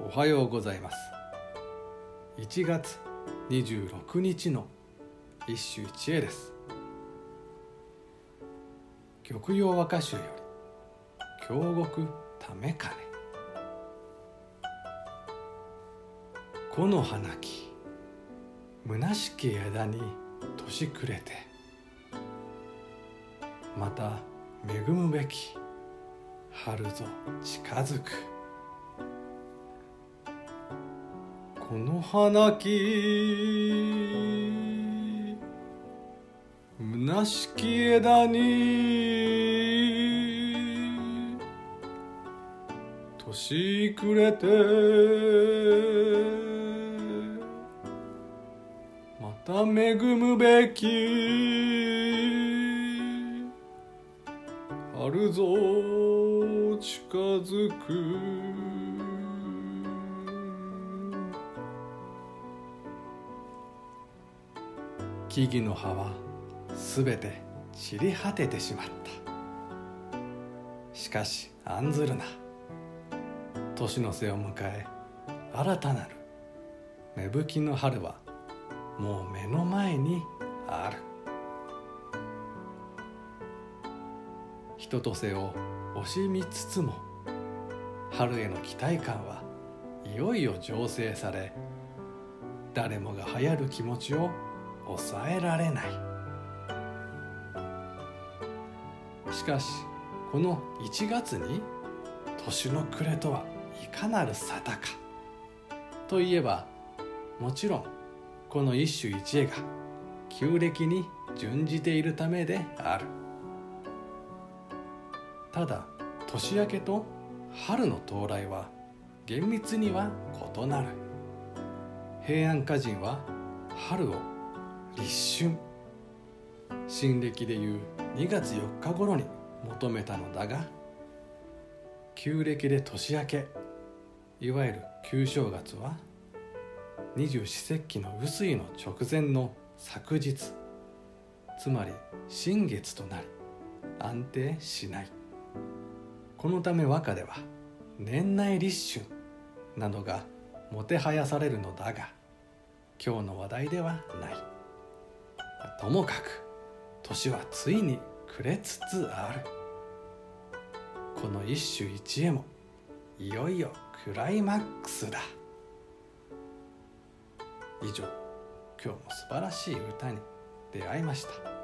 おはようございます。1月26日の一首一会です。玉葉和歌集より京極ためかね。木の花木虚しき枝に年暮れてまた恵むべき春ぞ近づく。この花木。虚しき枝に。年暮れて。また恵むべき。春ぞ近づく。木々の葉はすべて散り果ててしまった。しかし案ずるな。年の瀬を迎え新たなる芽吹きの春はもう目の前にある。人と瀬を惜しみつつも春への期待感はいよいよ醸成され誰もが流行る気持ちを抑えられない。しかしこの1月に年の暮れとはいかなる沙汰か。といえばもちろんこの一首一会が旧暦に準じているためである。ただ年明けと春の到来は厳密には異なる。平安歌人は春を立春新暦でいう2月4日頃に求めたのだが旧暦で年明けいわゆる旧正月は二十四節気の雨水の直前の昨日つまり新月となり安定しない。このため和歌では年内立春などがもてはやされるのだが今日の話題ではない。ともかく年はついに暮れつつある。この一首一会もいよいよクライマックスだ。以上今日も素晴らしい歌に出会いました。